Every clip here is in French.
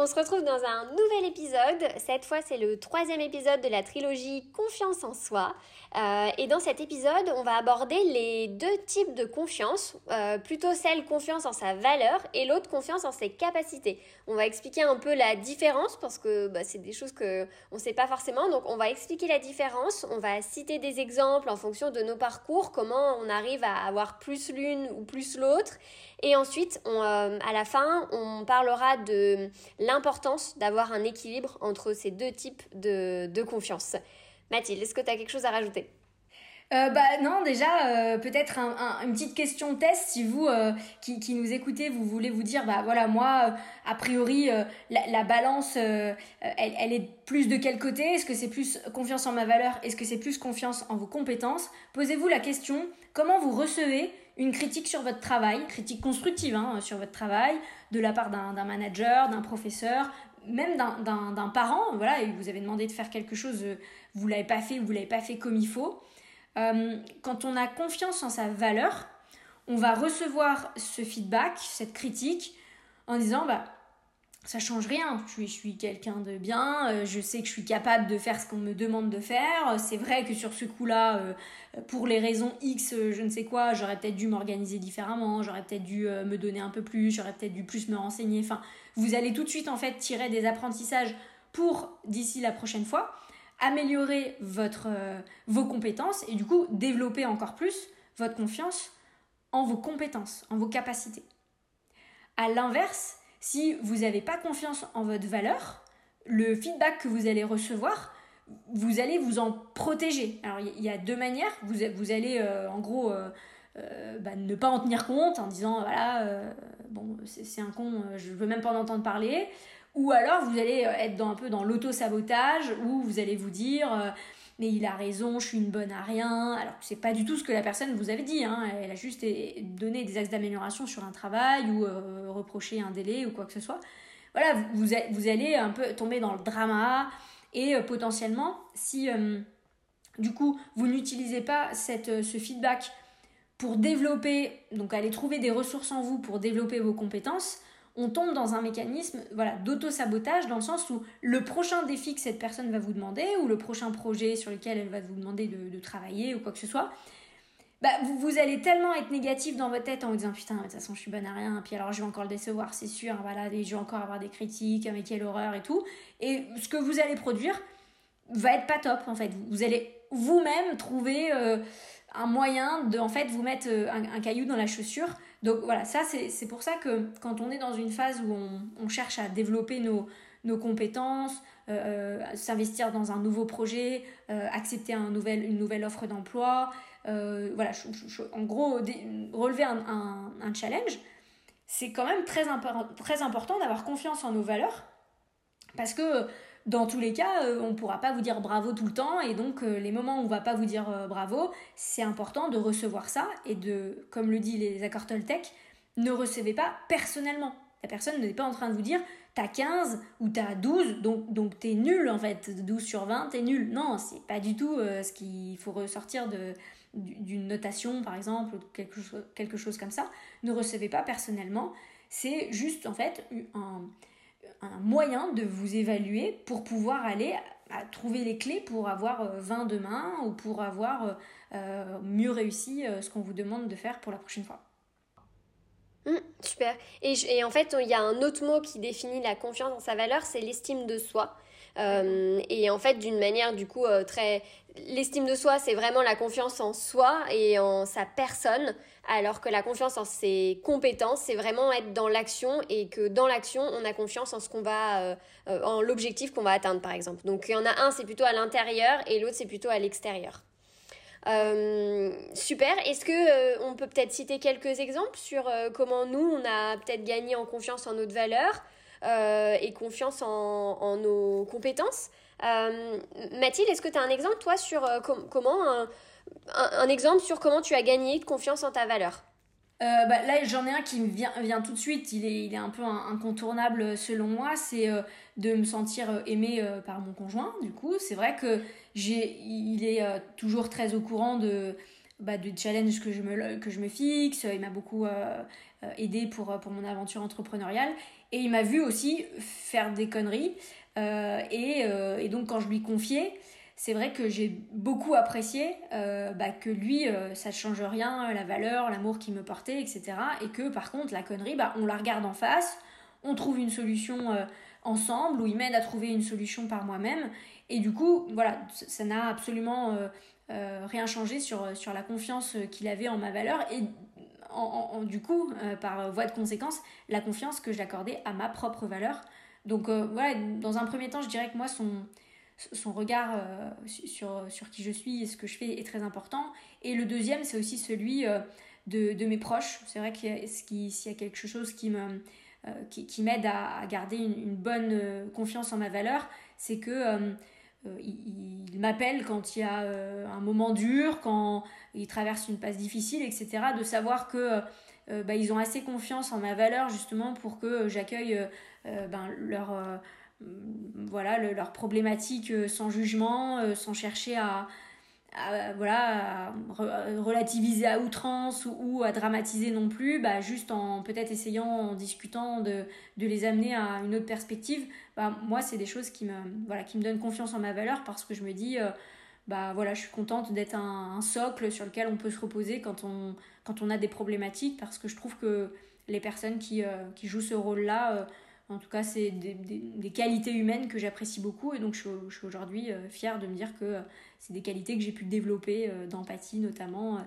on se retrouve dans un nouvel épisode. Cette fois, c'est le troisième épisode de la trilogie Confiance en soi. Euh, et dans cet épisode, on va aborder les deux types de confiance, euh, plutôt celle confiance en sa valeur et l'autre confiance en ses capacités. On va expliquer un peu la différence parce que bah, c'est des choses que on ne sait pas forcément. Donc, on va expliquer la différence. On va citer des exemples en fonction de nos parcours, comment on arrive à avoir plus l'une ou plus l'autre. Et ensuite, euh, à la fin, on parlera de l'importance d'avoir un équilibre entre ces deux types de, confiance. Mathilde, est-ce que tu as quelque chose à rajouter? Euh, bah non déjà euh, peut-être une petite question test si vous qui, nous écoutez vous voulez vous dire bah voilà moi a priori la, balance elle, elle, est plus de quel côté? Est-ce que c'est plus confiance en ma valeur? Est-ce que c'est plus confiance en vos compétences? Posez-vous la question comment vous recevez une critique sur votre travail, critique constructive hein, sur votre travail, de la part d'un manager, d'un professeur, même d'un parent, voilà, et vous avez demandé de faire quelque chose, euh, vous l'avez pas fait, vous l'avez pas fait comme il faut. Euh, quand on a confiance en sa valeur, on va recevoir ce feedback, cette critique, en disant bah ça change rien. Je suis, quelqu'un de bien, euh, je sais que je suis capable de faire ce qu'on me demande de faire. C'est vrai que sur ce coup-là, euh, pour les raisons X, euh, je ne sais quoi, j'aurais peut-être dû m'organiser différemment, j'aurais peut-être dû me donner un peu plus, j'aurais peut-être dû plus me renseigner. Enfin, vous allez tout de suite en fait tirer des apprentissages pour d'ici la prochaine fois améliorer votre, vos compétences et du coup développer encore plus votre confiance en vos compétences, en vos capacités. À l'inverse, si vous n'avez pas confiance en votre valeur, le feedback que vous allez recevoir, vous allez vous en protéger. Alors il y a deux manières. Vous, vous allez euh, en gros euh, euh, bah, ne pas en tenir compte en disant voilà, bon c'est un con, je veux même pas en entendre parler. Ou alors vous allez être dans, un peu dans l'auto-sabotage où vous allez vous dire mais il a raison, je suis une bonne à rien. Alors c'est pas du tout ce que la personne vous avait dit, hein. elle a juste donné des axes d'amélioration sur un travail ou euh, reproché un délai ou quoi que ce soit. Voilà, vous, allez un peu tomber dans le drama et euh, potentiellement, si euh, du coup vous n'utilisez pas ce feedback pour développer, donc aller trouver des ressources en vous pour développer vos compétences, on tombe dans un mécanisme voilà, d'auto-sabotage dans le sens où le prochain défi que cette personne va vous demander ou le prochain projet sur lequel elle va vous demander de, travailler ou quoi que ce soit, bah, vous, allez tellement être négatif dans votre tête en vous disant putain, de toute façon, je suis bonne à rien, puis alors je vais encore le décevoir, c'est sûr, voilà, et je vais encore avoir des critiques, mais quelle horreur et tout. Et ce que vous allez produire va être pas top en fait. Vous allez vous-même trouver euh, un moyen de en fait vous mettre euh, un caillou dans la chaussure donc voilà, ça c'est pour ça que quand on est dans une phase où on, cherche à développer nos, nos compétences, euh, euh, s'investir dans un nouveau projet, euh, accepter un nouvel, une nouvelle offre d'emploi, voilà, en gros, relever un, un, challenge, c'est quand même très, très important d'avoir confiance en nos valeurs. Parce que dans tous les cas, euh, on ne pourra pas vous dire bravo tout le temps et donc euh, les moments où on va pas vous dire euh, bravo, c'est important de recevoir ça et de, comme le dit les accords Toltec, ne recevez pas personnellement. La personne n'est pas en train de vous dire t'as 15 ou t'as 12, donc, donc t'es nul en fait, 12 sur 20, t'es nul. Non, c'est pas du tout ce qu'il faut ressortir de, d'une notation par exemple, ou quelque chose comme ça. Ne recevez pas personnellement, c'est juste en fait un un moyen de vous évaluer pour pouvoir aller à trouver les clés pour avoir 20 euh, demain ou pour avoir euh, euh, mieux réussi ce qu'on vous demande de faire pour la prochaine fois. Mmh, super. Et, et, en fait, il y a un autre mot qui définit la confiance en sa valeur, c'est l'estime de soi. Et en fait, d'une manière du coup très... L'estime de soi, c'est vraiment la confiance en soi et en sa personne alors que la confiance en ses compétences, c'est vraiment être dans l'action et que dans l'action, on a confiance en ce qu'on va, euh, euh, en l'objectif qu'on va atteindre, par exemple. Donc il y en a un, c'est plutôt à l'intérieur et l'autre, c'est plutôt à l'extérieur. super. Est-ce que on peut peut-être citer quelques exemples sur comment nous on a peut-être gagné en confiance en notre valeur? Et confiance en, nos compétences. Mathilde, est-ce que tu as un exemple toi sur comment un, exemple sur comment tu as gagné de confiance en ta valeur? Euh, bah, là, j'en ai un qui me vient, tout de suite, il est, il est un peu incontournable selon moi, c'est euh, de me sentir euh, aimé par mon conjoint, du coup. C'est vrai que il est toujours très au courant de, bah, de challenges que je me, que je me fixe, il m'a beaucoup aidé pour, pour mon aventure entrepreneuriale, et il m'a vu aussi faire des conneries, et, et, donc quand je lui confiais, c'est vrai que j'ai beaucoup apprécié euh, bah, que lui, euh, ça ne change rien, la valeur, l'amour qu'il me portait, etc. Et que par contre, la connerie, bah, on la regarde en face, on trouve une solution euh, ensemble, ou il m'aide à trouver une solution par moi-même. Et du coup, voilà, ça n'a absolument rien changé sur, sur la confiance qu'il avait en ma valeur. Et du coup, par voie de conséquence, la confiance que j'accordais à ma propre valeur. Donc voilà, dans un premier temps, je dirais que moi, son son regard euh, sur, sur qui je suis et ce que je fais est très important. Et le deuxième, c'est aussi celui euh, de, de, mes proches. C'est vrai qu'il y, a quelque chose qui me euh, qui, qui m'aide à, garder une, bonne confiance en ma valeur, c'est que il, m'appelle quand il y a un moment dur, quand il traverse une passe difficile, etc. De savoir que bah, ils ont assez confiance en ma valeur justement pour que j'accueille ben, leur voilà, leurs problématiques euh, sans jugement, euh, sans chercher à, voilà, relativiser à outrance ou, à dramatiser non plus, bah, juste en peut-être essayant, en discutant, de, les amener à une autre perspective. Bah, moi, c'est des choses qui me, voilà, qui me donnent confiance en ma valeur parce que je me dis, euh, bah, voilà, je suis contente d'être un, socle sur lequel on peut se reposer quand on, quand on a des problématiques parce que je trouve que les personnes qui, qui jouent ce rôle-là, en tout cas, c'est des, qualités humaines que j'apprécie beaucoup et donc je, suis aujourd'hui euh, fière de me dire que euh, c'est des qualités que j'ai pu développer euh, d'empathie notamment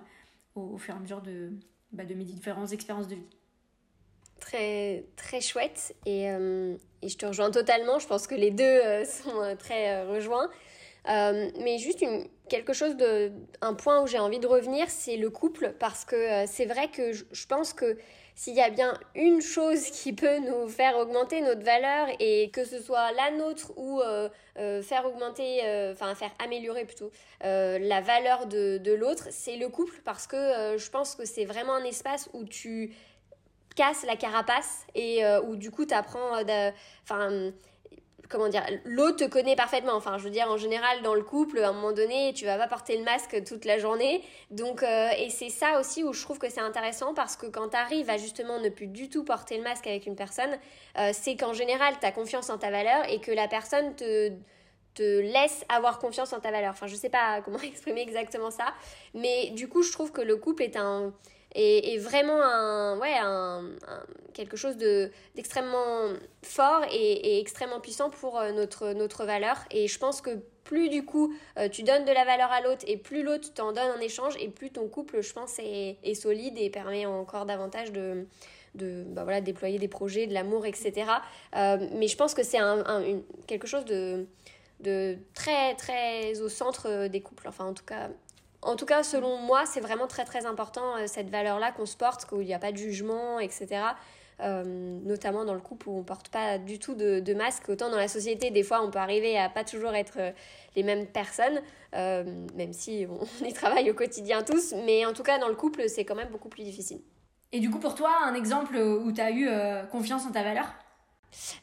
au, fur et à mesure de, bah, de mes différentes expériences de vie. Très, très chouette et, et, je te rejoins totalement. Je pense que les deux sont très rejoints. mais juste une, quelque chose de, un point où j'ai envie de revenir, c'est le couple parce que c'est vrai que je pense que s'il y a bien une chose qui peut nous faire augmenter notre valeur et que ce soit la nôtre ou euh, euh, faire augmenter, euh, enfin faire améliorer plutôt la valeur de, l'autre, c'est le couple parce que je pense que c'est vraiment un espace où tu casses la carapace et où du coup tu apprends, enfin comment dire, l'autre te connaît parfaitement. Enfin, je veux dire, en général, dans le couple, à un moment donné, tu vas pas porter le masque toute la journée. Donc, euh, et c'est ça aussi où je trouve que c'est intéressant parce que quand tu arrives à justement ne plus du tout porter le masque avec une personne, euh, c'est qu'en général, tu as confiance en ta valeur et que la personne te te laisse avoir confiance en ta valeur. Enfin, je sais pas comment exprimer exactement ça, mais du coup, je trouve que le couple est un est, vraiment un, ouais, quelque chose de, d'extrêmement fort et, extrêmement puissant pour euh, notre, notre valeur. Et je pense que plus du coup euh, tu donnes de la valeur à l'autre et plus l'autre t'en donne en échange et plus ton couple, je pense, est, est solide et permet encore davantage de, de bah voilà, déployer des projets, de l'amour, etc. Euh, mais je pense que c'est un, quelque chose de, de très, très au centre des couples. Enfin, en tout cas, en tout cas, selon moi, c'est vraiment très très important euh, cette valeur-là qu'on se porte, qu'il n'y a pas de jugement, etc. Euh, notamment dans le couple où on porte pas du tout de, masque. Autant dans la société, des fois, on peut arriver à pas toujours être euh, les mêmes personnes, même si on y travaille au quotidien tous. Mais en tout cas, dans le couple, c'est quand même beaucoup plus difficile. Et du coup, pour toi, un exemple où tu as eu confiance en ta valeur?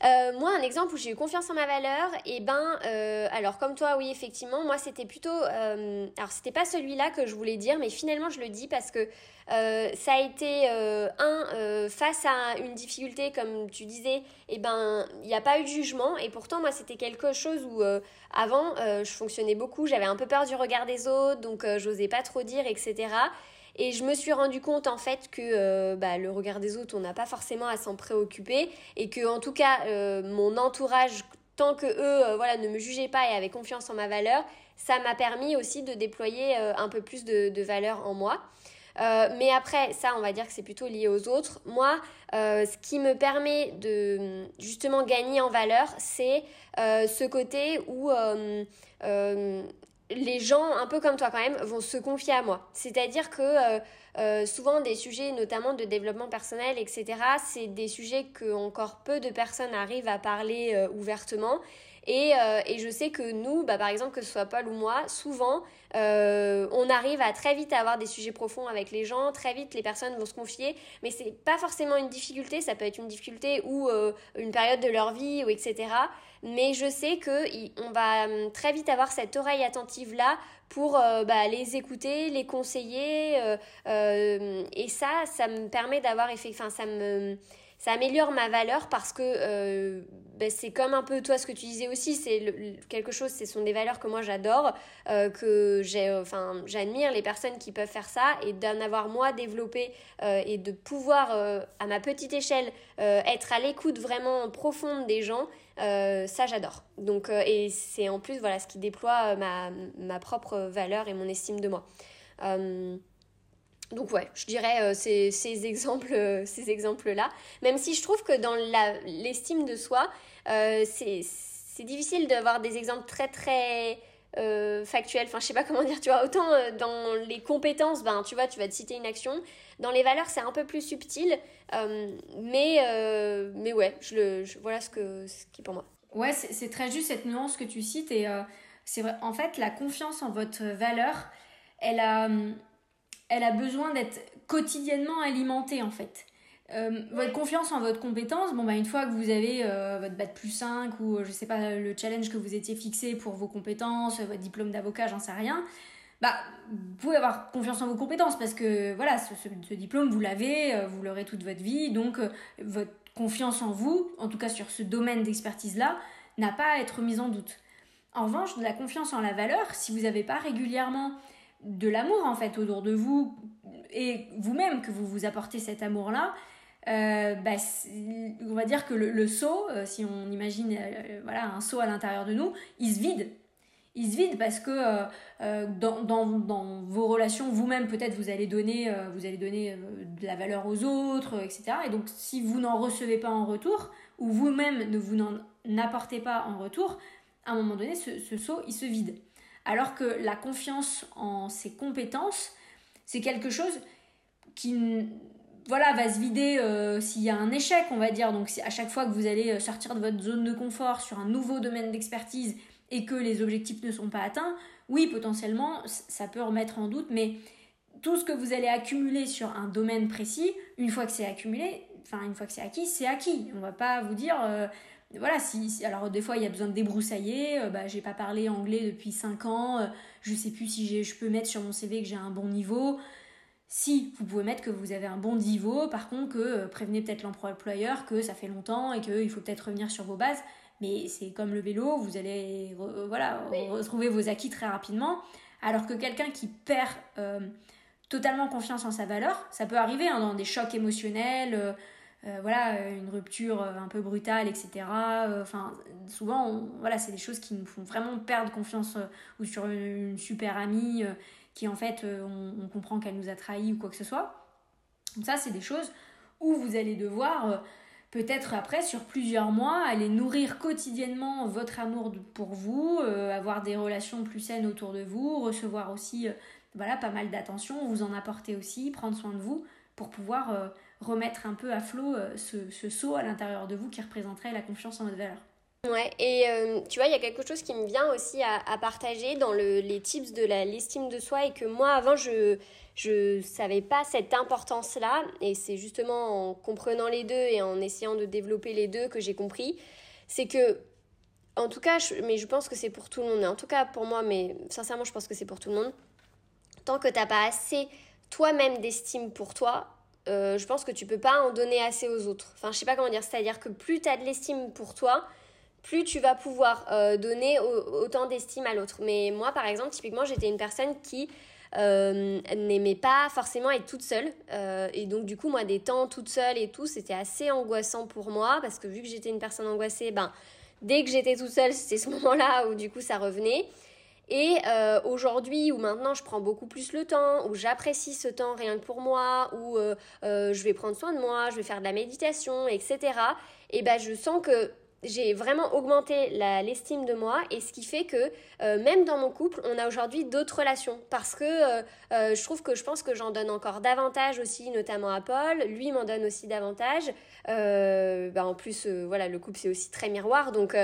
Euh, moi, un exemple où j'ai eu confiance en ma valeur, et eh ben, euh, alors comme toi, oui, effectivement, moi c'était plutôt, euh, alors c'était pas celui-là que je voulais dire, mais finalement je le dis parce que ça a été un face à une difficulté, comme tu disais, et eh ben, il n'y a pas eu de jugement, et pourtant moi c'était quelque chose où avant je fonctionnais beaucoup, j'avais un peu peur du regard des autres, donc j'osais pas trop dire, etc. Et je me suis rendu compte en fait que euh, bah, le regard des autres, on n'a pas forcément à s'en préoccuper et que en tout cas euh, mon entourage, tant que eux euh, voilà, ne me jugeaient pas et avaient confiance en ma valeur, ça m'a permis aussi de déployer un peu plus de, de valeur en moi. mais après, ça, on va dire que c'est plutôt lié aux autres. Moi, ce qui me permet de justement gagner en valeur, c'est ce côté où les gens, un peu comme toi quand même, vont se confier à moi. C'est-à-dire que euh, euh, souvent des sujets, notamment de développement personnel, etc., c'est des sujets que encore peu de personnes arrivent à parler euh, ouvertement. Et, et, je sais que nous, bah, par exemple, que ce soit Paul ou moi, souvent, on arrive à très vite avoir des sujets profonds avec les gens, très vite les personnes vont se confier, mais c'est pas forcément une difficulté, ça peut être une difficulté ou une période de leur vie, ou etc mais je sais qu'on va hum, très vite avoir cette oreille attentive là pour euh, bah, les écouter, les conseiller, euh, euh, et ça, ça me permet d'avoir enfin ça me ça améliore ma valeur parce que ben, c'est comme un peu toi ce que tu disais aussi, c'est quelque chose, ce sont des valeurs que moi j'adore, que j'ai, enfin j'admire les personnes qui peuvent faire ça et d'en avoir moi développé et de pouvoir à ma petite échelle être à l'écoute vraiment profonde des gens, euh, ça, j'adore. Donc, euh, et c'est en plus voilà, ce qui déploie euh, ma, ma, propre valeur et mon estime de moi. donc ouais, je dirais ces, ces, exemples, ces exemples-là. Même si je trouve que dans l'estime de soi, c'est difficile d'avoir des exemples très très euh, factuel, enfin je sais pas comment dire, tu vois, autant euh, dans les compétences, ben tu vois, tu vas te citer une action, dans les valeurs c'est un peu plus subtil, euh, mais, mais ouais, je le, voilà ce, que, ce qui est pour moi. Ouais, c'est très juste cette nuance que tu cites. Et c'est vrai, en fait la confiance en votre valeur, elle a, elle a besoin d'être quotidiennement alimentée en fait. Euh, votre confiance en votre compétence, bon bah une fois que vous avez euh, votre bac plus 5 ou euh, je sais pas le challenge que vous étiez fixé pour vos compétences, votre diplôme d'avocat, j'en sais rien, bah vous pouvez avoir confiance en vos compétences parce que voilà, ce, ce, diplôme vous l'avez, vous l'aurez toute votre vie, donc votre confiance en vous, en tout cas sur ce domaine d'expertise là, n'a pas à être mise en doute. En revanche, de la confiance en la valeur, si vous n'avez pas régulièrement de l'amour en fait autour de vous et vous-même que vous vous apportez cet amour là, euh, bah, on va dire que le, le seau, euh, si on imagine euh, voilà, un seau à l'intérieur de nous, il se vide. Il se vide parce que dans, dans, dans, vos relations, vous-même peut-être vous allez donner, vous allez donner de la valeur aux autres, etc. Et donc si vous n'en recevez pas en retour, ou vous-même ne vous n'en apportez pas en retour, à un moment donné, ce, ce seau, il se vide. Alors que la confiance en ses compétences, c'est quelque chose qui voilà, va se vider euh, s'il y a un échec, on va dire. Donc à chaque fois que vous allez euh, sortir de votre zone de confort sur un nouveau domaine d'expertise et que les objectifs ne sont pas atteints, oui, potentiellement, ça peut remettre en doute, mais tout ce que vous allez accumuler sur un domaine précis, une fois que c'est accumulé, enfin une fois que c'est acquis, c'est acquis. On va pas vous dire, euh, voilà, si, alors des fois il y a besoin de débroussailler, bah j'ai pas parlé anglais depuis 5 ans, je sais plus si je peux mettre sur mon CV que j'ai un bon niveau. Si vous pouvez mettre que vous avez un bon niveau, par contre que euh, prévenez peut-être l'employeur que ça fait longtemps et qu'il faut peut-être revenir sur vos bases. Mais c'est comme le vélo, vous allez euh, voilà, retrouver vos acquis très rapidement. Alors que quelqu'un qui perd euh, totalement confiance en sa valeur, ça peut arriver hein, dans des chocs émotionnels, voilà, une rupture un peu brutale, etc. Enfin, souvent, voilà, c'est des choses qui nous font vraiment perdre confiance ou sur une super amie qui en fait euh, on, comprend qu'elle nous a trahis ou quoi que ce soit. Donc ça c'est des choses où vous allez devoir euh, peut-être après sur plusieurs mois aller nourrir quotidiennement votre amour pour vous, euh, avoir des relations plus saines autour de vous, recevoir aussi voilà pas mal d'attention, vous en apporter aussi, prendre soin de vous pour pouvoir remettre un peu à flot ce, ce saut à l'intérieur de vous qui représenterait la confiance en votre valeur. Ouais, et euh, tu vois, il y a quelque chose qui me vient aussi à, partager dans le, les tips de l'estime de soi et que moi, avant, je je savais pas cette importance-là. Et c'est justement en comprenant les deux et en essayant de développer les deux que j'ai compris. C'est que, en tout cas, mais je pense que c'est pour tout le monde. En tout cas, pour moi, mais sincèrement, je pense que c'est pour tout le monde. Tant que t'as pas assez toi-même d'estime pour toi, euh, je pense que tu peux pas en donner assez aux autres. Enfin, je sais pas comment dire. C'est-à-dire que plus tu as de l'estime pour toi, plus tu vas pouvoir euh, donner autant d'estime à l'autre. Mais moi, par exemple, typiquement, j'étais une personne qui euh, n'aimait pas forcément être toute seule. Euh, et donc, du coup, moi, des temps toute seule et tout, c'était assez angoissant pour moi parce que vu que j'étais une personne angoissée, ben, dès que j'étais toute seule, c'était ce moment-là où du coup, ça revenait. Et aujourd'hui, où maintenant je prends beaucoup plus le temps, où j'apprécie ce temps rien que pour moi, où je vais prendre soin de moi, je vais faire de la méditation, etc. Et ben je sens que j'ai vraiment augmenté l'estime de moi et ce qui fait que euh, même dans mon couple, on a aujourd'hui d'autres relations parce que euh, euh, je trouve que je pense que j'en donne encore davantage aussi, notamment à Paul. Lui m'en donne aussi davantage. Bah, en plus, voilà, le couple c'est aussi très miroir, donc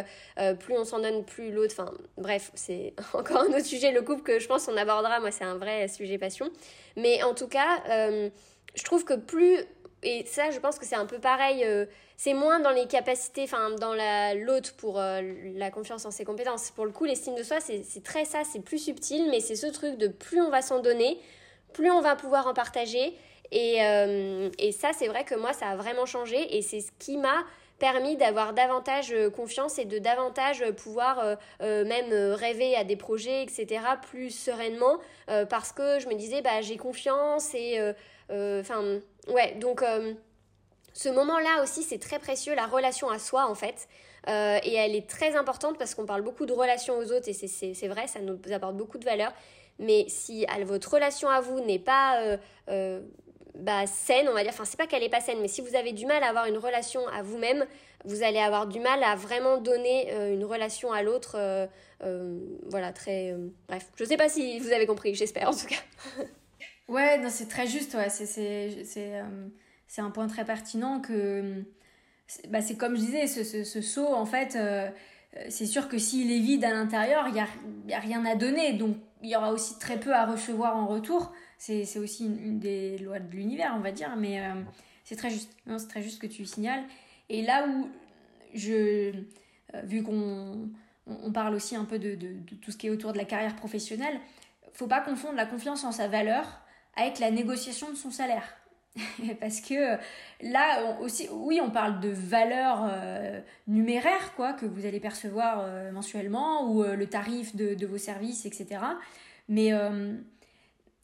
plus on s'en donne, plus l'autre. Enfin, bref, c'est encore un autre sujet. Le couple que je pense on abordera. Moi, c'est un vrai sujet passion. Mais en tout cas, je trouve que plus et ça, je pense que c'est un peu pareil. Euh, c'est moins dans les capacités, enfin, dans l'autre pour euh, la confiance en ses compétences. Pour le coup, l'estime de soi, c'est très ça, c'est plus subtil, mais c'est ce truc de plus on va s'en donner, plus on va pouvoir en partager. Et, euh, et ça, c'est vrai que moi, ça a vraiment changé et c'est ce qui m'a permis d'avoir davantage confiance et de davantage pouvoir même rêver à des projets, etc., plus sereinement, parce que je me disais, bah, j'ai confiance et euh, enfin, ouais, donc euh, ce moment-là aussi, c'est très précieux, la relation à soi en fait. Euh, et elle est très importante parce qu'on parle beaucoup de relations aux autres et c'est vrai, ça nous apporte beaucoup de valeur. Mais si votre relation à vous n'est pas bah, saine, on va dire, enfin c'est pas qu'elle est pas saine, mais si vous avez du mal à avoir une relation à vous-même, vous allez avoir du mal à vraiment donner une relation à l'autre. voilà, très... bref, je sais pas si vous avez compris, j'espère en tout cas. Ouais, non, c'est très juste, ouais. C'est, euh, c'est, un point très pertinent que. Bah, c'est comme je disais, ce, ce, ce saut, en fait, euh, c'est sûr que s'il est vide à l'intérieur, il n'y a, y a rien à donner. Donc, il y aura aussi très peu à recevoir en retour. C'est, aussi une, des lois de l'univers, on va dire. Mais euh, c'est très juste. C'est très juste que tu signales. Et là où je. vu qu'on on parle aussi un peu de, de, de, tout ce qui est autour de la carrière professionnelle, faut pas confondre la confiance en sa valeur avec la négociation de son salaire. Parce que là aussi, oui, on parle de valeur euh, numéraire, quoi, que vous allez percevoir euh, mensuellement, ou euh, le tarif de, vos services, etc. Mais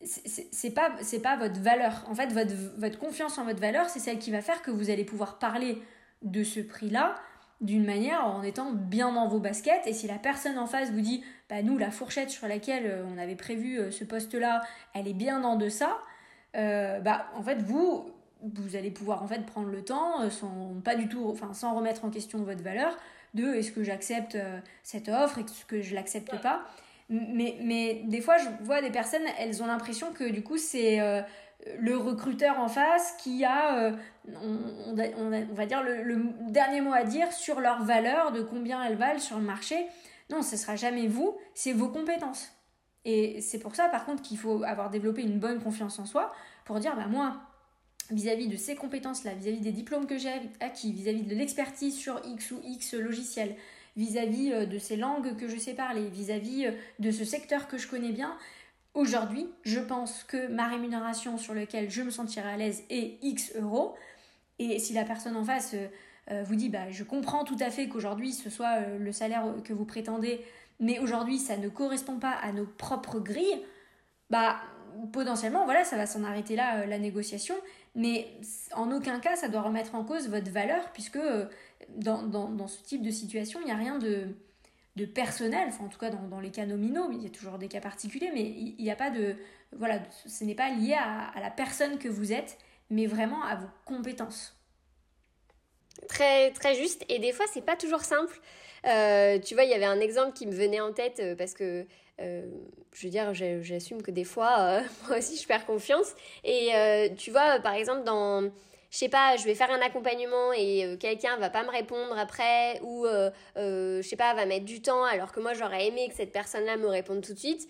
c'est pas, pas votre valeur. En fait, votre, votre confiance en votre valeur, c'est celle qui va faire que vous allez pouvoir parler de ce prix-là d'une manière en étant bien dans vos baskets. Et si la personne en face vous dit, bah nous, la fourchette sur laquelle euh, on avait prévu euh, ce poste-là, elle est bien en deçà, euh, bah en fait, vous, vous allez pouvoir en fait prendre le temps, sans pas du tout, enfin sans remettre en question votre valeur, de est-ce que j'accepte cette offre, est-ce que je l'accepte pas? Mais, mais des fois, je vois des personnes, elles ont l'impression que du coup, c'est le recruteur en face qui a, euh, on, va dire, le, dernier mot à dire sur leur valeur, de combien elles valent sur le marché. Non, ce sera jamais vous, c'est vos compétences. Et c'est pour ça, par contre, qu'il faut avoir développé une bonne confiance en soi pour dire, bah moi, vis-à-vis de ces compétences-là, vis-à-vis des diplômes que j'ai acquis, vis-à-vis de l'expertise sur X ou X logiciel, vis-à-vis euh, de ces langues que je sais parler, vis à -vis euh, de ce secteur que je connais bien, Aujourd'hui, je pense que ma rémunération sur laquelle je me sentirai à l'aise est X euros. Et si la personne en face euh, vous dit bah, je comprends tout à fait qu'aujourd'hui ce soit le salaire que vous prétendez, mais aujourd'hui ça ne correspond pas à nos propres grilles, bah potentiellement voilà ça va s'en arrêter là la négociation. Mais en aucun cas ça doit remettre en cause votre valeur puisque dans, dans ce type de situation il n'y a rien de de personnel, enfin en tout cas dans, les cas nominaux, il y a toujours des cas particuliers, mais il n'y a pas de... Voilà, ce n'est pas lié à, la personne que vous êtes, mais vraiment à vos compétences. Très, très juste, et des fois c'est pas toujours simple. Euh, tu vois, il y avait un exemple qui me venait en tête euh, parce que euh, je veux dire, j'assume que des fois, moi aussi, je perds confiance. Et tu vois, par exemple, dans je sais pas, je vais faire un accompagnement et quelqu'un va pas me répondre après ou je sais pas, va mettre du temps alors que moi j'aurais aimé que cette personne-là me réponde tout de suite.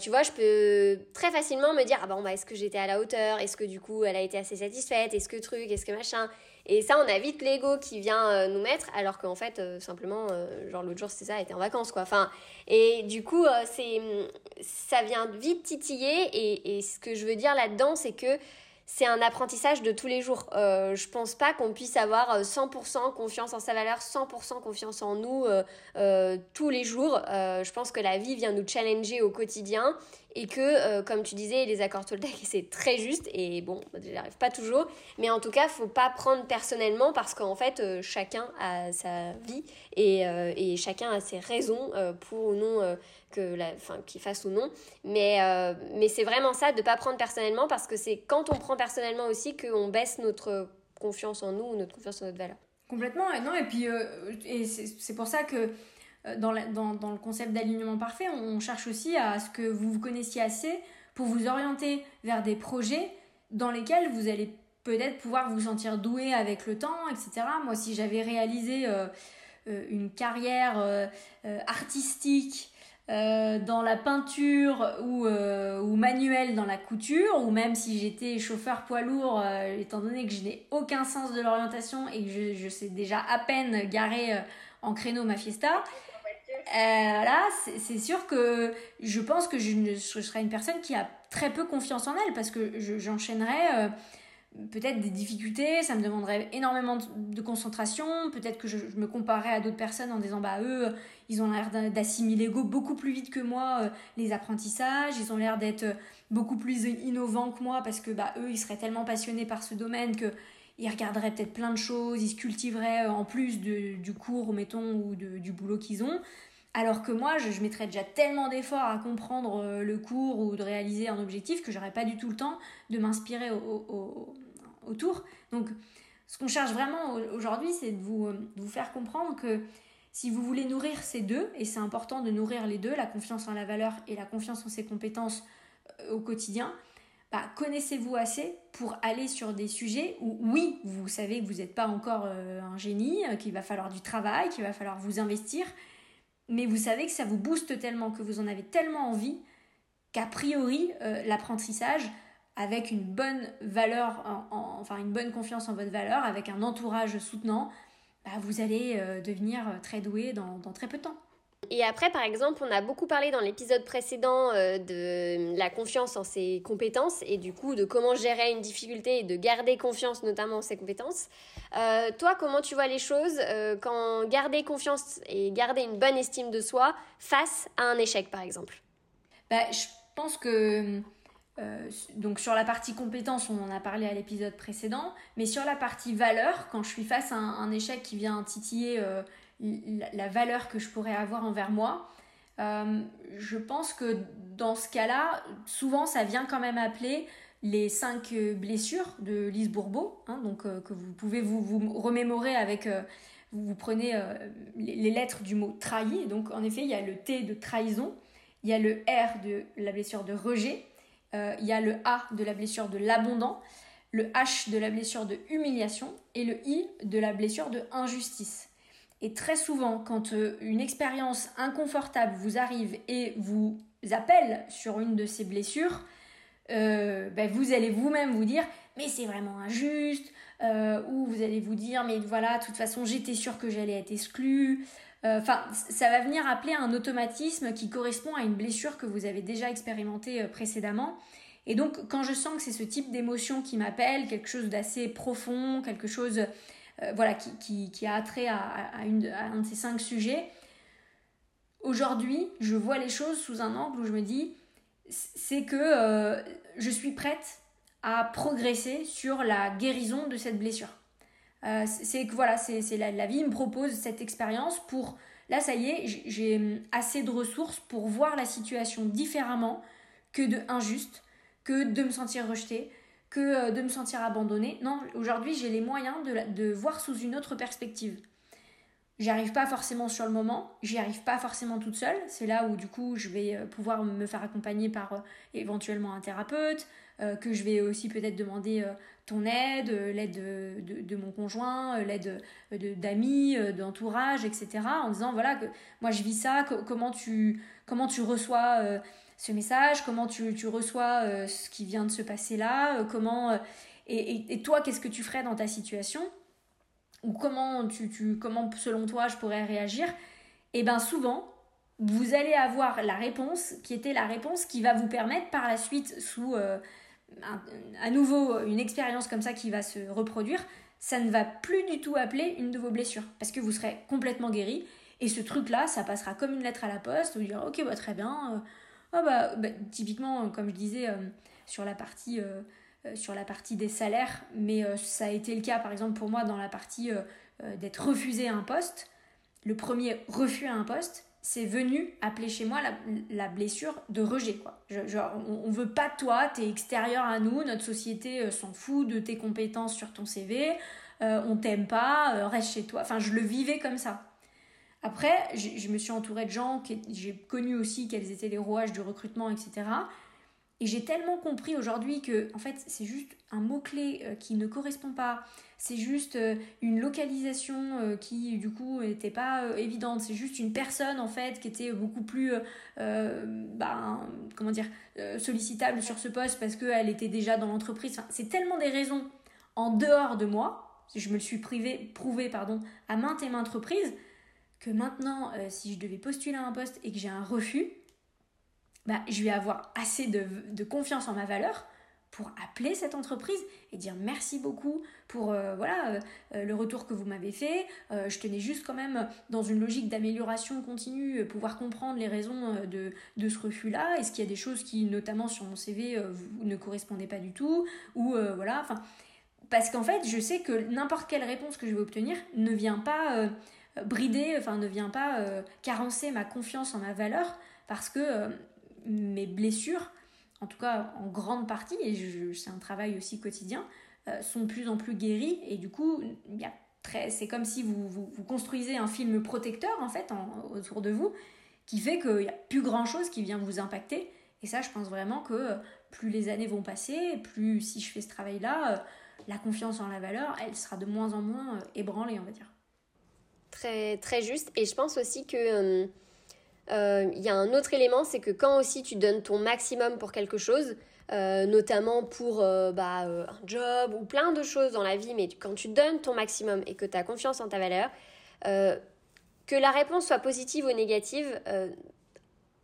tu vois, je peux très facilement me dire ah bon bah est-ce que j'étais à la hauteur, est-ce que du coup elle a été assez satisfaite, est-ce que truc, est-ce que machin? Et ça, on a vite l'ego qui vient nous mettre, alors qu'en fait, simplement, genre l'autre jour, c'était ça, était en vacances, quoi. Enfin, et du coup, c'est, ça vient vite titiller. Et, et ce que je veux dire là-dedans, c'est que c'est un apprentissage de tous les jours. Euh, je pense pas qu'on puisse avoir 100% euh, confiance en sa valeur, 100% confiance en nous euh, tous les jours. je pense que la vie vient nous challenger au quotidien et que, comme tu disais, les accords Toltec, c'est très juste et bon, j'y arrive pas toujours, mais en tout cas, faut pas prendre personnellement parce qu'en fait, chacun a sa vie et, et, chacun a ses raisons pour ou non que la, qu'il fasse ou non. Mais, euh, mais c'est vraiment ça, de ne pas prendre personnellement, parce que c'est quand on prend personnellement aussi qu'on baisse notre confiance en nous ou notre confiance en notre valeur. Complètement, et non, et puis et c'est pour ça que dans, dans, dans, le concept d'alignement parfait, on, cherche aussi à ce que vous vous connaissiez assez pour vous orienter vers des projets dans lesquels vous allez peut-être pouvoir vous sentir doué avec le temps, etc. Moi, si j'avais réalisé une carrière artistique euh, dans la peinture ou, euh, ou manuel dans la couture, ou même si j'étais chauffeur poids lourd, euh, étant donné que je n'ai aucun sens de l'orientation et que je, je, sais déjà à peine garer en créneau ma fiesta, là, c'est sûr que je pense que je, je, serais une personne qui a très peu confiance en elle parce que j'enchaînerais peut-être des difficultés, ça me demanderait énormément de concentration, peut-être que je, me comparerais à d'autres personnes en disant bah eux, ils ont l'air d'assimiler beaucoup plus vite que moi euh, les apprentissages, ils ont l'air d'être beaucoup plus innovants que moi parce que bah eux, ils seraient tellement passionnés par ce domaine que ils regarderaient peut-être plein de choses, ils se cultiveraient euh, en plus du cours, mettons, ou du boulot qu'ils ont. Alors que moi, je, mettrais déjà tellement d'efforts à comprendre euh, le cours ou de réaliser un objectif que j'aurais pas du tout le temps de m'inspirer au, autour. Donc, ce qu'on cherche vraiment aujourd'hui, c'est de vous, euh, faire comprendre que si vous voulez nourrir ces deux, et c'est important de nourrir les deux, la confiance en la valeur et la confiance en ses compétences euh, au quotidien, bah, connaissez-vous assez pour aller sur des sujets où, oui, vous savez que vous n'êtes pas encore un génie, qu'il va falloir du travail, qu'il va falloir vous investir, mais vous savez que ça vous booste tellement, que vous en avez tellement envie, qu'a priori, euh, l'apprentissage, avec une bonne valeur, enfin une bonne confiance en votre valeur, avec un entourage soutenant, bah, vous allez euh, devenir très doué dans très peu de temps. Et après, par exemple, on a beaucoup parlé dans l'épisode précédent euh, de la confiance en ses compétences et du coup de comment gérer une difficulté et de garder confiance notamment en ses compétences. Euh, toi, comment tu vois les choses euh, quand garder confiance et garder une bonne estime de soi face à un échec, par exemple? Bah, Je pense que donc sur la partie compétence, on en a parlé à l'épisode précédent, mais sur la partie valeur, quand je suis face à un, échec qui vient titiller la, valeur que je pourrais avoir envers moi. Euh, je pense que dans ce cas-là, souvent ça vient quand même appeler les cinq blessures de Lise Bourbeau, hein, donc euh, que vous pouvez vous, vous remémorer avec, euh, vous, prenez les, lettres du mot trahi, donc en effet il y a le T de trahison, il y a le R de la blessure de rejet, il y a le A de la blessure de l'abondant, le H de la blessure de humiliation et le I de la blessure de injustice. Et très souvent, quand euh, une expérience inconfortable vous arrive et vous appelle sur une de ces blessures, euh, ben, vous allez vous-même vous dire mais c'est vraiment injuste, euh, ou vous allez vous dire mais voilà, de toute façon j'étais sûre que j'allais être exclue. Enfin, ça va venir appeler un automatisme qui correspond à une blessure que vous avez déjà expérimentée précédemment. Et donc, quand je sens que c'est ce type d'émotion qui m'appelle, quelque chose d'assez profond, quelque chose euh, voilà, qui, qui, a attrait à, à, une, un de ces cinq sujets. Aujourd'hui, je vois les choses sous un angle où je me dis, c'est que euh, je suis prête à progresser sur la guérison de cette blessure. Euh, c'est que voilà, c'est la, la, vie me propose cette expérience pour, là ça y est, j'ai assez de ressources pour voir la situation différemment que de injuste, que de me sentir rejetée, que euh, de me sentir abandonnée. Non, aujourd'hui, j'ai les moyens de, de, voir sous une autre perspective. J'y arrive pas forcément sur le moment, j'y arrive pas forcément toute seule. C'est là où du coup je vais euh, pouvoir me faire accompagner par éventuellement un thérapeute, que je vais aussi peut-être demander ton aide, l'aide de, de, mon conjoint, l'aide d'amis, d'entourage, etc. En disant voilà que moi je vis ça, comment tu comment tu reçois ce message, comment tu, tu reçois euh, ce qui vient de se passer là, euh, comment euh, et, et, toi qu'est-ce que tu ferais dans ta situation? Ou comment tu, tu comment selon toi je pourrais réagir? Et eh bien souvent vous allez avoir la réponse qui était la réponse qui va vous permettre par la suite sous à nouveau une expérience comme ça qui va se reproduire, ça ne va plus du tout appeler une de vos blessures parce que vous serez complètement guéri et ce truc là ça passera comme une lettre à la poste vous dire ok bah très bien ah bah, bah, typiquement, comme je disais, euh, sur, la partie, euh, euh, sur la partie des salaires, mais ça a été le cas par exemple pour moi dans la partie d'être refusé à un poste. Le premier refus à un poste, c'est venu appeler chez moi la, blessure de rejet. Quoi. on, ne veut pas de toi, es extérieur à nous, notre société s'en fout de tes compétences sur ton CV, on t'aime pas, reste chez toi. Enfin, je le vivais comme ça. Après, je me suis entourée de gens, j'ai connu aussi quels étaient les rouages du recrutement, etc. Et j'ai tellement compris aujourd'hui que, en fait, c'est juste un mot-clé euh, qui ne correspond pas. C'est juste euh, une localisation euh, qui, du coup, n'était pas évidente. C'est juste une personne, en fait, qui était beaucoup plus, bah, comment dire, sollicitable sur ce poste parce qu'elle était déjà dans l'entreprise. C'est tellement des raisons en dehors de moi. Je me le suis privé, prouvé pardon, à maintes et maintes reprises que maintenant, si je devais postuler à un poste et que j'ai un refus, bah, je vais avoir assez de, confiance en ma valeur pour appeler cette entreprise et dire merci beaucoup pour euh, voilà euh, le retour que vous m'avez fait. je tenais juste quand même dans une logique d'amélioration continue, pouvoir comprendre les raisons de, de ce refus-là. Est-ce qu'il y a des choses qui, notamment sur mon CV, ne correspondaient pas du tout Ou voilà, enfin, parce qu'en fait, je sais que n'importe quelle réponse que je vais obtenir ne vient pas brider, enfin ne vient pas euh, carencer ma confiance en ma valeur parce que euh, mes blessures, en tout cas en grande partie, et c'est un travail aussi quotidien, euh, sont de plus en plus guéries et du coup, c'est comme si vous, construisez un film protecteur en fait autour de vous qui fait qu'il n'y a plus grand chose qui vient vous impacter. Et ça, je pense vraiment que plus les années vont passer, plus si je fais ce travail-là, la confiance en la valeur, elle sera de moins en moins ébranlée, on va dire. Très, très juste. Et je pense aussi que euh, euh, il y a un autre élément, c'est que quand aussi tu donnes ton maximum pour quelque chose, euh, notamment pour bah, un job ou plein de choses dans la vie, mais quand tu donnes ton maximum et que tu as confiance en ta valeur, que la réponse soit positive ou négative,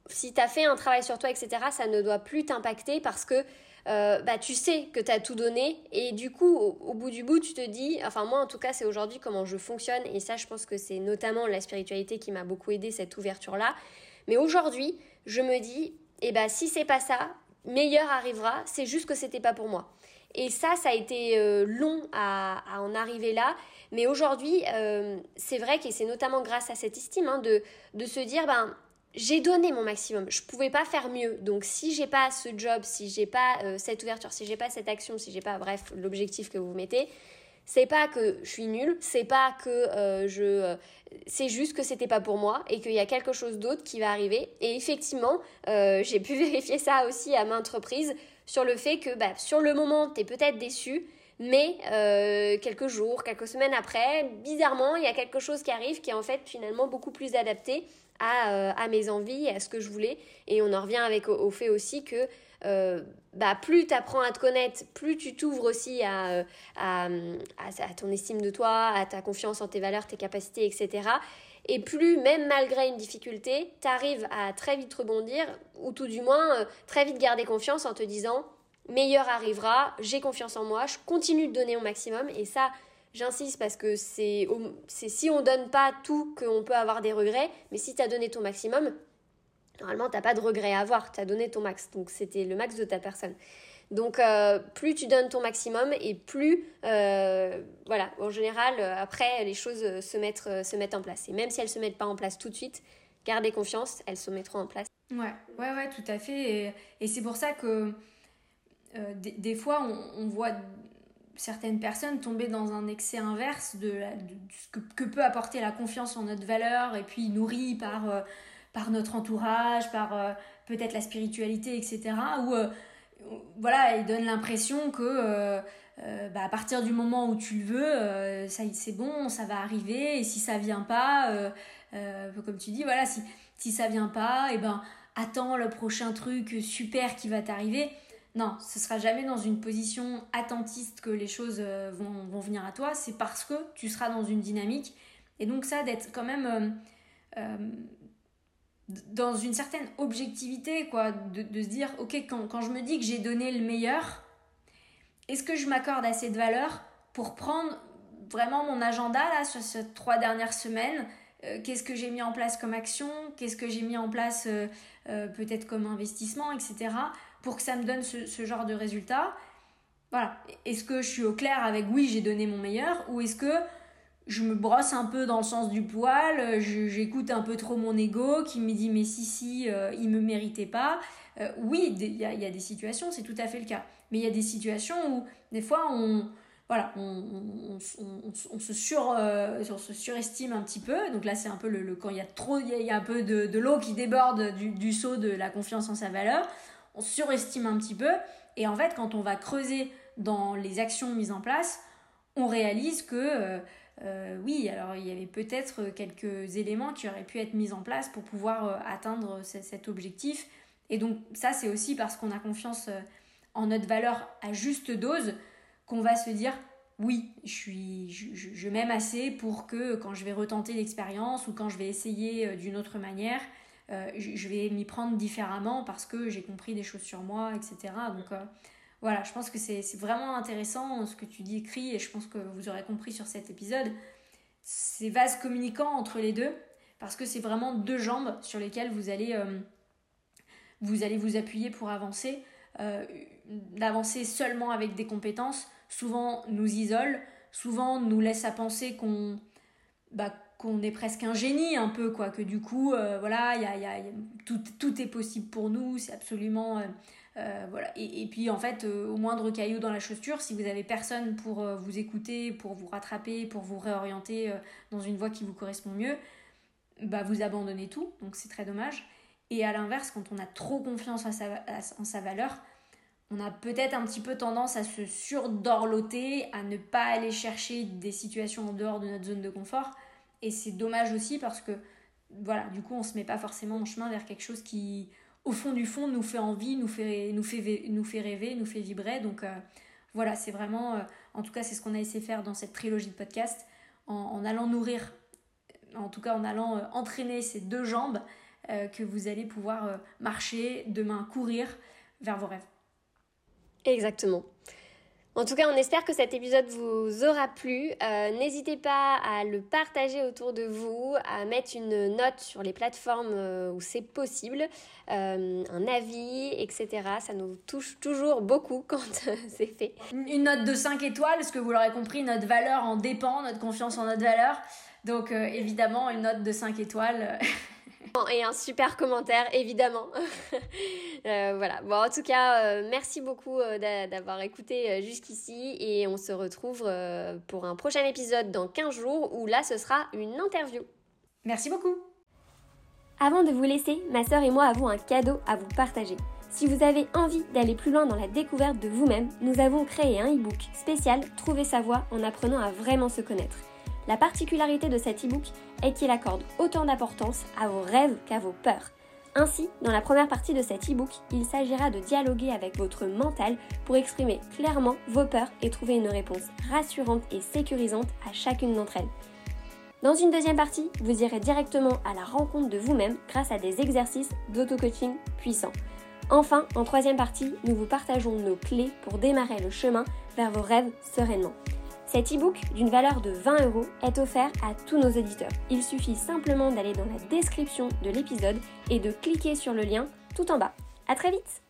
si tu as fait un travail sur toi, etc., ça ne doit plus t'impacter parce que euh, bah, tu sais que tu as tout donné et du coup, au, bout du bout, tu te dis, enfin moi en tout cas, c'est aujourd'hui comment je fonctionne et ça, je pense que c'est notamment la spiritualité qui m'a beaucoup aidé, cette ouverture-là. Mais aujourd'hui, je me dis, eh ben, si c'est pas ça, meilleur arrivera, c'est juste que c'était pas pour moi. Et ça, ça a été euh, long à, en arriver là. Mais aujourd'hui, euh, c'est vrai que c'est notamment grâce à cette estime hein, de, de se dire, ben, j'ai donné mon maximum. Je pouvais pas faire mieux. Donc si j'ai pas ce job, si j'ai pas euh, cette ouverture, si j'ai pas cette action, si j'ai pas bref l'objectif que vous mettez, c'est pas que je suis nulle, c'est pas que euh, je euh, c'est juste que c'était pas pour moi et qu'il y a quelque chose d'autre qui va arriver et effectivement, j'ai pu vérifier ça aussi à maintes reprises sur le fait que bah, sur le moment, tu es peut-être déçu, mais quelques jours, quelques semaines après, bizarrement, il y a quelque chose qui arrive qui est en fait finalement beaucoup plus adapté euh, à, mes envies, à ce que je voulais. Et on en revient avec au, fait aussi que euh, bah, plus tu apprends à te connaître, plus tu t'ouvres aussi à, à, à, ton estime de toi, à ta confiance en tes valeurs, tes capacités, etc. Et plus, même malgré une difficulté, tu arrives à très vite rebondir, ou tout du moins euh, très vite garder confiance en te disant meilleur arrivera, j'ai confiance en moi, je continue de donner au maximum. Et ça, J'insiste parce que c'est si on donne pas tout qu'on peut avoir des regrets, mais si tu as donné ton maximum, normalement t'as pas de regrets à avoir, tu as donné ton max, donc c'était le max de ta personne. Donc euh, plus tu donnes ton maximum et plus, euh, voilà, en général, euh, après les choses se mettent, se mettent en place. Et même si elles se mettent pas en place tout de suite, gardez confiance, elles se mettront en place. Ouais, ouais, ouais, tout à fait. Et, c'est pour ça que des, fois on voit certaines personnes tomber dans un excès inverse de, ce que, peut apporter la confiance en notre valeur et puis nourrie par, euh, notre entourage, par euh, peut-être la spiritualité, etc. Où euh, voilà, il donne l'impression que bah, à partir du moment où tu le veux, ça c'est bon, ça va arriver et si ça vient pas, comme tu dis, voilà, si, si ça vient pas, et eh ben attends le prochain truc super qui va t'arriver. Non, ce sera jamais dans une position attentiste que les choses euh, vont, venir à toi, c'est parce que tu seras dans une dynamique. Et donc ça, d'être quand même euh, euh, dans une certaine objectivité, quoi, de, se dire, ok, quand, je me dis que j'ai donné le meilleur, est-ce que je m'accorde assez de valeur pour prendre vraiment mon agenda là sur ces trois dernières semaines Qu'est-ce que j'ai mis en place comme action Qu'est-ce que j'ai mis en place peut-être comme investissement, etc pour que ça me donne ce, genre de résultat. Voilà. Est-ce que je suis au clair avec oui, j'ai donné mon meilleur ou est-ce que je me brosse un peu dans le sens du poil, j'écoute un peu trop mon ego qui me dit mais si si, euh, il me méritait pas. Euh, oui, il y, a des situations, c'est tout à fait le cas. Mais il y a des situations où des fois on voilà, on, se sur, se surestime un petit peu. Donc là, c'est un peu le, quand il y a trop, il y a, un peu de, l'eau qui déborde du, du seau de la confiance en sa valeur. On surestime un petit peu. Et en fait, quand on va creuser dans les actions mises en place, on réalise que euh, oui, alors il y avait peut-être quelques éléments qui auraient pu être mis en place pour pouvoir euh, atteindre cet objectif. Et donc ça, c'est aussi parce qu'on a confiance euh, en notre valeur à juste dose qu'on va se dire oui, je, suis, je, m'aime assez pour que quand je vais retenter l'expérience ou quand je vais essayer d'une autre manière, je vais m'y prendre différemment parce que j'ai compris des choses sur moi, etc. Donc voilà, je pense que c'est vraiment intéressant ce que tu dis écrit et je pense que vous aurez compris sur cet épisode. C'est vase communicant entre les deux parce que c'est vraiment deux jambes sur lesquelles vous allez, euh, vous, allez vous appuyer pour avancer. Euh, d'avancer seulement avec des compétences, souvent nous isole, souvent nous laisse à penser qu'on bah, qu'on est presque un génie un peu quoi que du coup euh, voilà y a, y a, tout, tout, est possible pour nous c'est absolument euh, voilà. Et, puis en fait, euh, au moindre caillou dans la chaussure, si vous avez personne pour euh, vous écouter, pour vous rattraper, pour vous réorienter dans une voie qui vous correspond mieux, bah vous abandonnez tout, donc c'est très dommage. Et à l'inverse, quand on a trop confiance en sa, en sa valeur, on a peut-être un petit peu tendance à se surdorloter, à ne pas aller chercher des situations en dehors de notre zone de confort. Et c'est dommage aussi parce que, voilà, du coup, on se met pas forcément en chemin vers quelque chose qui, au fond du fond, nous fait envie, nous fait, nous fait, nous fait rêver, nous fait vibrer. Donc euh, voilà, c'est vraiment, euh, en tout cas, c'est ce qu'on a essayé de faire dans cette trilogie de podcast, en, allant nourrir, en tout cas en allant euh, entraîner ces deux jambes, que vous allez pouvoir marcher, demain courir vers vos rêves. Exactement. En tout cas, on espère que cet épisode vous aura plu. Euh, n'hésitez pas à le partager autour de vous, à mettre une note sur les plateformes euh, où c'est possible, euh, un avis, etc. Ça nous touche toujours beaucoup quand c'est fait. Une note de 5 étoiles, parce que vous l'aurez compris, notre valeur en dépend, notre confiance en notre valeur. Donc évidemment, une note de 5 étoiles. Et un super commentaire, évidemment. Euh, voilà. Bon, en tout cas, euh, merci beaucoup euh, d'avoir écouté jusqu'ici et on se retrouve pour un prochain épisode dans 15 jours où là, ce sera une interview. Merci beaucoup. Avant de vous laisser, ma sœur et moi avons un cadeau à vous partager. Si vous avez envie d'aller plus loin dans la découverte de vous-même, nous avons créé un e-book spécial Trouver sa voie en apprenant à vraiment se connaître. La particularité de cet e-book est qu'il accorde autant d'importance à vos rêves qu'à vos peurs. Ainsi, dans la première partie de cet e-book, il s'agira de dialoguer avec votre mental pour exprimer clairement vos peurs et trouver une réponse rassurante et sécurisante à chacune d'entre elles. Dans une deuxième partie, vous irez directement à la rencontre de vous-même grâce à des exercices d'auto-coaching puissants. Enfin, en troisième partie, nous vous partageons nos clés pour démarrer le chemin vers vos rêves sereinement. Cet e-book d'une valeur de 20 euros est offert à tous nos éditeurs. Il suffit simplement d'aller dans la description de l'épisode et de cliquer sur le lien tout en bas. A très vite